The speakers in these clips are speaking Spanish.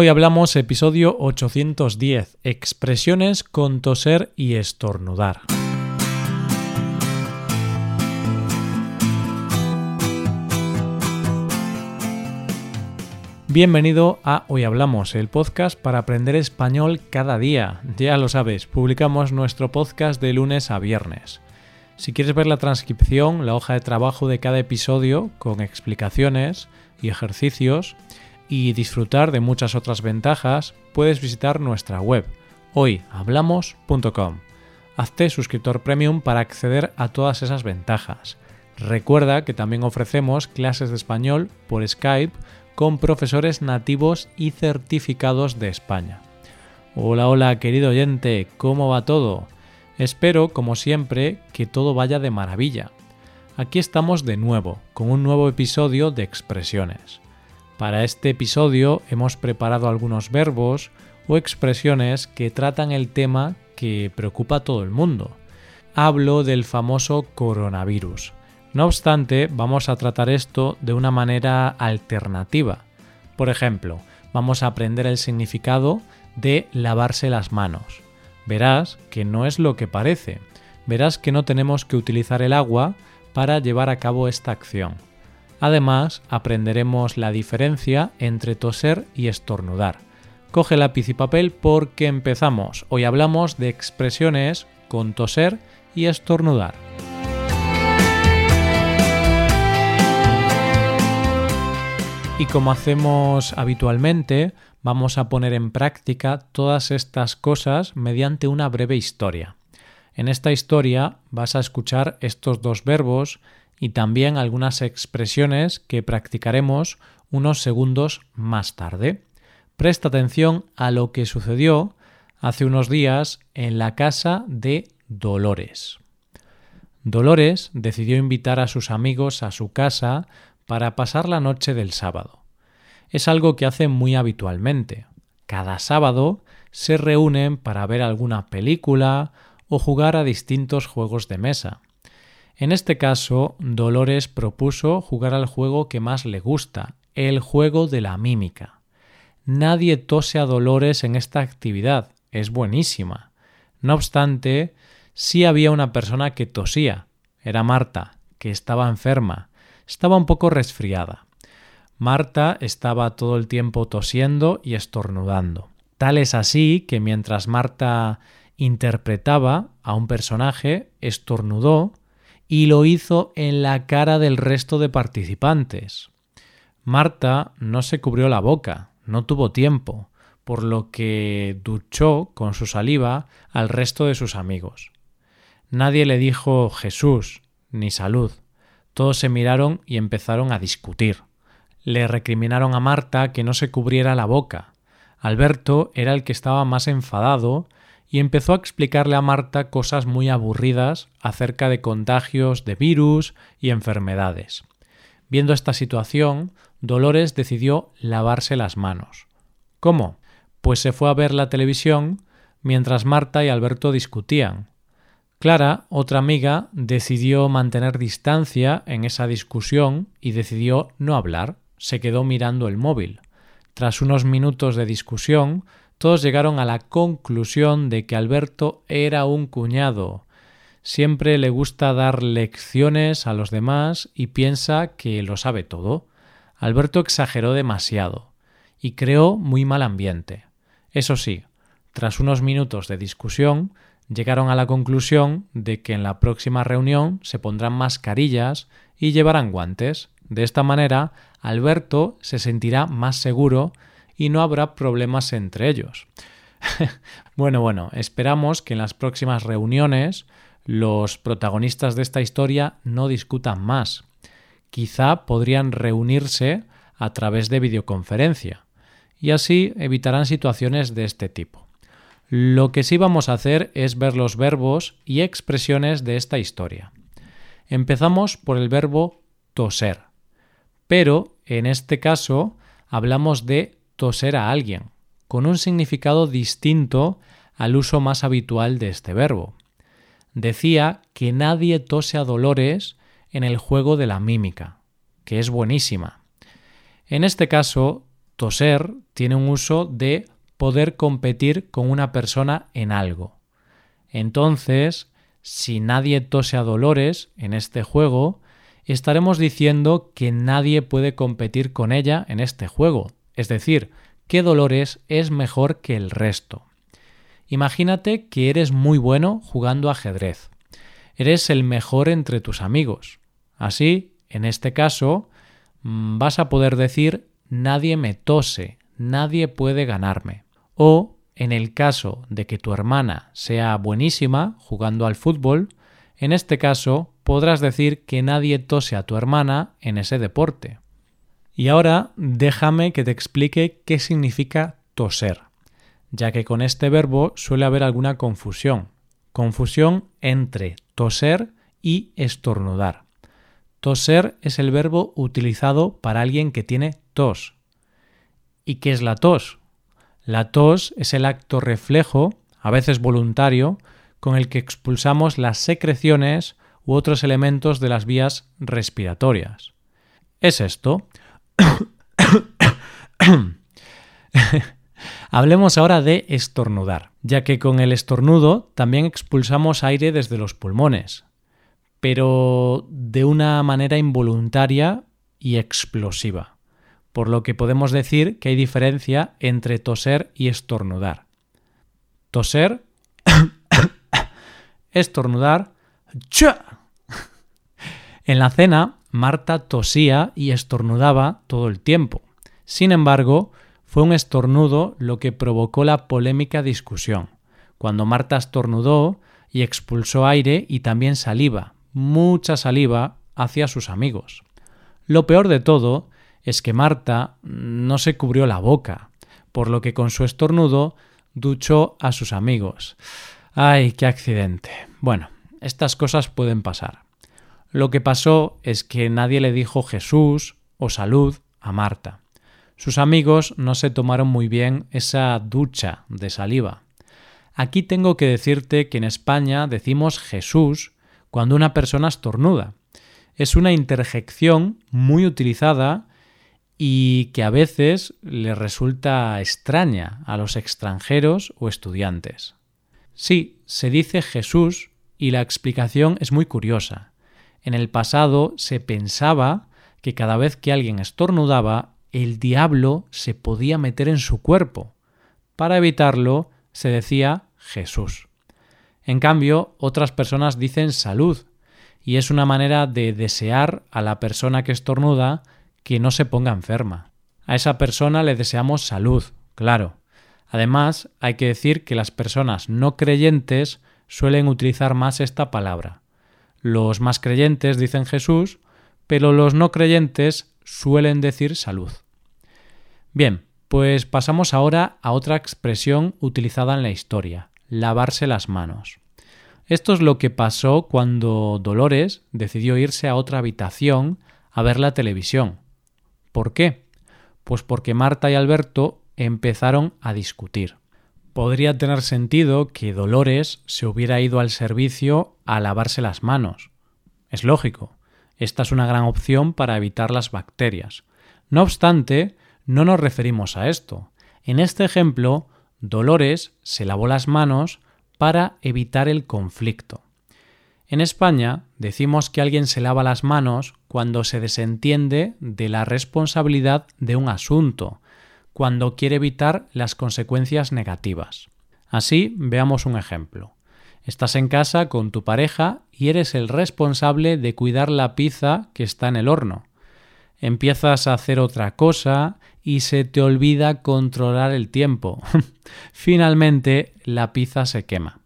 Hoy hablamos episodio 810, expresiones con toser y estornudar. Bienvenido a Hoy Hablamos, el podcast para aprender español cada día. Ya lo sabes, publicamos nuestro podcast de lunes a viernes. Si quieres ver la transcripción, la hoja de trabajo de cada episodio con explicaciones y ejercicios y disfrutar de muchas otras ventajas, puedes visitar nuestra web hoyhablamos.com. Hazte suscriptor premium para acceder a todas esas ventajas. Recuerda que también ofrecemos clases de español por Skype con profesores nativos y certificados de España. Hola, hola, querido oyente, ¿cómo va todo? Espero, como siempre, que todo vaya de maravilla. Aquí estamos de nuevo, con un nuevo episodio de expresiones. Para este episodio hemos preparado algunos verbos o expresiones que tratan el tema que preocupa a todo el mundo. Hablo del famoso coronavirus. No obstante, vamos a tratar esto de una manera alternativa. Por ejemplo, vamos a aprender el significado de lavarse las manos. Verás que no es lo que parece. Verás que no tenemos que utilizar el agua para llevar a cabo esta acción. Además, aprenderemos la diferencia entre toser y estornudar. Coge lápiz y papel porque empezamos. Hoy hablamos de expresiones con toser y estornudar. Y como hacemos habitualmente, vamos a poner en práctica todas estas cosas mediante una breve historia. En esta historia vas a escuchar estos dos verbos y también algunas expresiones que practicaremos unos segundos más tarde. Presta atención a lo que sucedió hace unos días en la casa de Dolores. Dolores decidió invitar a sus amigos a su casa para pasar la noche del sábado. Es algo que hace muy habitualmente. Cada sábado se reúnen para ver alguna película o jugar a distintos juegos de mesa. En este caso, Dolores propuso jugar al juego que más le gusta, el juego de la mímica. Nadie tose a Dolores en esta actividad, es buenísima. No obstante, sí había una persona que tosía, era Marta, que estaba enferma, estaba un poco resfriada. Marta estaba todo el tiempo tosiendo y estornudando. Tal es así que mientras Marta interpretaba a un personaje, estornudó y lo hizo en la cara del resto de participantes. Marta no se cubrió la boca, no tuvo tiempo, por lo que duchó con su saliva al resto de sus amigos. Nadie le dijo Jesús ni salud. Todos se miraron y empezaron a discutir. Le recriminaron a Marta que no se cubriera la boca. Alberto era el que estaba más enfadado y empezó a explicarle a Marta cosas muy aburridas acerca de contagios de virus y enfermedades. Viendo esta situación, Dolores decidió lavarse las manos. ¿Cómo? Pues se fue a ver la televisión mientras Marta y Alberto discutían. Clara, otra amiga, decidió mantener distancia en esa discusión y decidió no hablar. Se quedó mirando el móvil. Tras unos minutos de discusión, todos llegaron a la conclusión de que Alberto era un cuñado. Siempre le gusta dar lecciones a los demás y piensa que lo sabe todo. Alberto exageró demasiado y creó muy mal ambiente. Eso sí, tras unos minutos de discusión, llegaron a la conclusión de que en la próxima reunión se pondrán mascarillas y llevarán guantes. De esta manera, Alberto se sentirá más seguro y no habrá problemas entre ellos. bueno, bueno, esperamos que en las próximas reuniones los protagonistas de esta historia no discutan más. Quizá podrían reunirse a través de videoconferencia y así evitarán situaciones de este tipo. Lo que sí vamos a hacer es ver los verbos y expresiones de esta historia. Empezamos por el verbo toser, pero en este caso hablamos de toser a alguien, con un significado distinto al uso más habitual de este verbo. Decía que nadie tose a Dolores en el juego de la mímica, que es buenísima. En este caso, toser tiene un uso de poder competir con una persona en algo. Entonces, si nadie tose a Dolores en este juego, estaremos diciendo que nadie puede competir con ella en este juego, es decir, que Dolores es mejor que el resto. Imagínate que eres muy bueno jugando ajedrez. Eres el mejor entre tus amigos. Así, en este caso, mm, vas a poder decir nadie me tose, nadie puede ganarme. O, en el caso de que tu hermana sea buenísima jugando al fútbol, en este caso podrás decir que nadie tose a tu hermana en ese deporte. Y ahora déjame que te explique qué significa toser, ya que con este verbo suele haber alguna confusión. Confusión entre toser y estornudar. Toser es el verbo utilizado para alguien que tiene tos. ¿Y qué es la tos? La tos es el acto reflejo, a veces voluntario, con el que expulsamos las secreciones u otros elementos de las vías respiratorias. Es esto. Hablemos ahora de estornudar, ya que con el estornudo también expulsamos aire desde los pulmones, pero de una manera involuntaria y explosiva, por lo que podemos decir que hay diferencia entre toser y estornudar. Toser, estornudar, En la cena, Marta tosía y estornudaba todo el tiempo. Sin embargo, fue un estornudo lo que provocó la polémica discusión, cuando Marta estornudó y expulsó aire y también saliva, mucha saliva hacia sus amigos. Lo peor de todo es que Marta no se cubrió la boca, por lo que con su estornudo duchó a sus amigos. ¡Ay, qué accidente! Bueno, estas cosas pueden pasar. Lo que pasó es que nadie le dijo Jesús o salud a Marta. Sus amigos no se tomaron muy bien esa ducha de saliva. Aquí tengo que decirte que en España decimos Jesús cuando una persona estornuda. Es una interjección muy utilizada y que a veces le resulta extraña a los extranjeros o estudiantes. Sí, se dice Jesús y la explicación es muy curiosa. En el pasado se pensaba que cada vez que alguien estornudaba, el diablo se podía meter en su cuerpo. Para evitarlo, se decía Jesús. En cambio, otras personas dicen salud, y es una manera de desear a la persona que estornuda que no se ponga enferma. A esa persona le deseamos salud, claro. Además, hay que decir que las personas no creyentes suelen utilizar más esta palabra. Los más creyentes dicen Jesús, pero los no creyentes suelen decir salud. Bien, pues pasamos ahora a otra expresión utilizada en la historia, lavarse las manos. Esto es lo que pasó cuando Dolores decidió irse a otra habitación a ver la televisión. ¿Por qué? Pues porque Marta y Alberto empezaron a discutir. Podría tener sentido que Dolores se hubiera ido al servicio a lavarse las manos. Es lógico. Esta es una gran opción para evitar las bacterias. No obstante, no nos referimos a esto. En este ejemplo, Dolores se lavó las manos para evitar el conflicto. En España decimos que alguien se lava las manos cuando se desentiende de la responsabilidad de un asunto, cuando quiere evitar las consecuencias negativas. Así, veamos un ejemplo. Estás en casa con tu pareja y eres el responsable de cuidar la pizza que está en el horno. Empiezas a hacer otra cosa y se te olvida controlar el tiempo. Finalmente, la pizza se quema.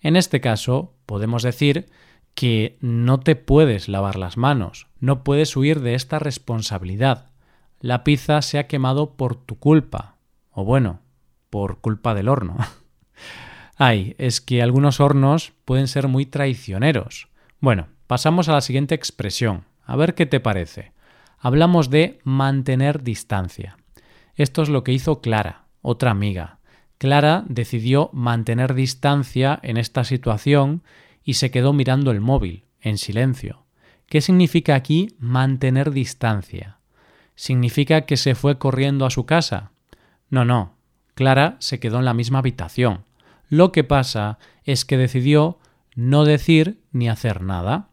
En este caso, podemos decir que no te puedes lavar las manos, no puedes huir de esta responsabilidad. La pizza se ha quemado por tu culpa, o bueno, por culpa del horno. Ay, es que algunos hornos pueden ser muy traicioneros. Bueno, pasamos a la siguiente expresión, a ver qué te parece hablamos de mantener distancia. Esto es lo que hizo Clara, otra amiga. Clara decidió mantener distancia en esta situación y se quedó mirando el móvil, en silencio. ¿Qué significa aquí mantener distancia? ¿Significa que se fue corriendo a su casa? No, no. Clara se quedó en la misma habitación. Lo que pasa es que decidió no decir ni hacer nada.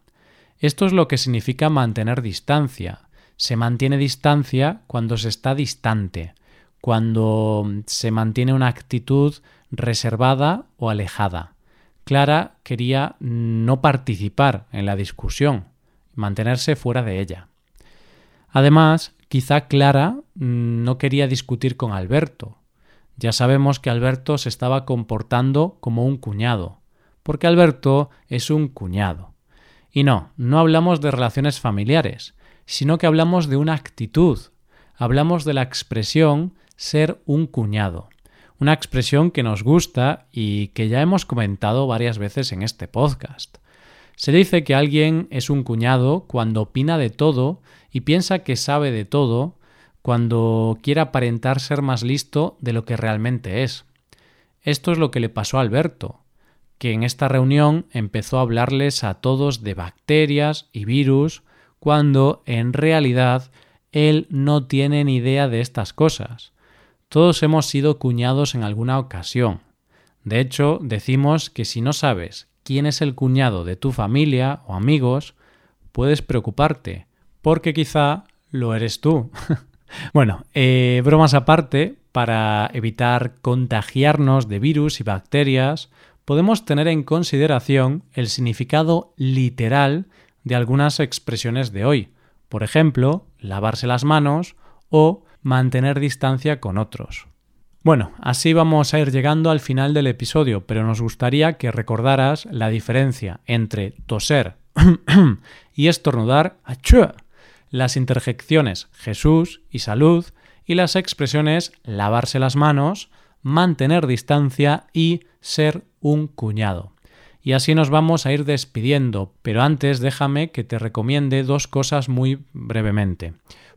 Esto es lo que significa mantener distancia. Se mantiene distancia cuando se está distante, cuando se mantiene una actitud reservada o alejada. Clara quería no participar en la discusión, mantenerse fuera de ella. Además, quizá Clara no quería discutir con Alberto. Ya sabemos que Alberto se estaba comportando como un cuñado, porque Alberto es un cuñado. Y no, no hablamos de relaciones familiares, sino que hablamos de una actitud, hablamos de la expresión ser un cuñado una expresión que nos gusta y que ya hemos comentado varias veces en este podcast. Se dice que alguien es un cuñado cuando opina de todo y piensa que sabe de todo, cuando quiere aparentar ser más listo de lo que realmente es. Esto es lo que le pasó a Alberto, que en esta reunión empezó a hablarles a todos de bacterias y virus, cuando en realidad él no tiene ni idea de estas cosas. Todos hemos sido cuñados en alguna ocasión. De hecho, decimos que si no sabes quién es el cuñado de tu familia o amigos, puedes preocuparte, porque quizá lo eres tú. bueno, eh, bromas aparte, para evitar contagiarnos de virus y bacterias, podemos tener en consideración el significado literal de algunas expresiones de hoy. Por ejemplo, lavarse las manos o mantener distancia con otros. Bueno, así vamos a ir llegando al final del episodio, pero nos gustaría que recordaras la diferencia entre toser y estornudar, las interjecciones Jesús y salud y las expresiones lavarse las manos, mantener distancia y ser un cuñado. Y así nos vamos a ir despidiendo, pero antes déjame que te recomiende dos cosas muy brevemente.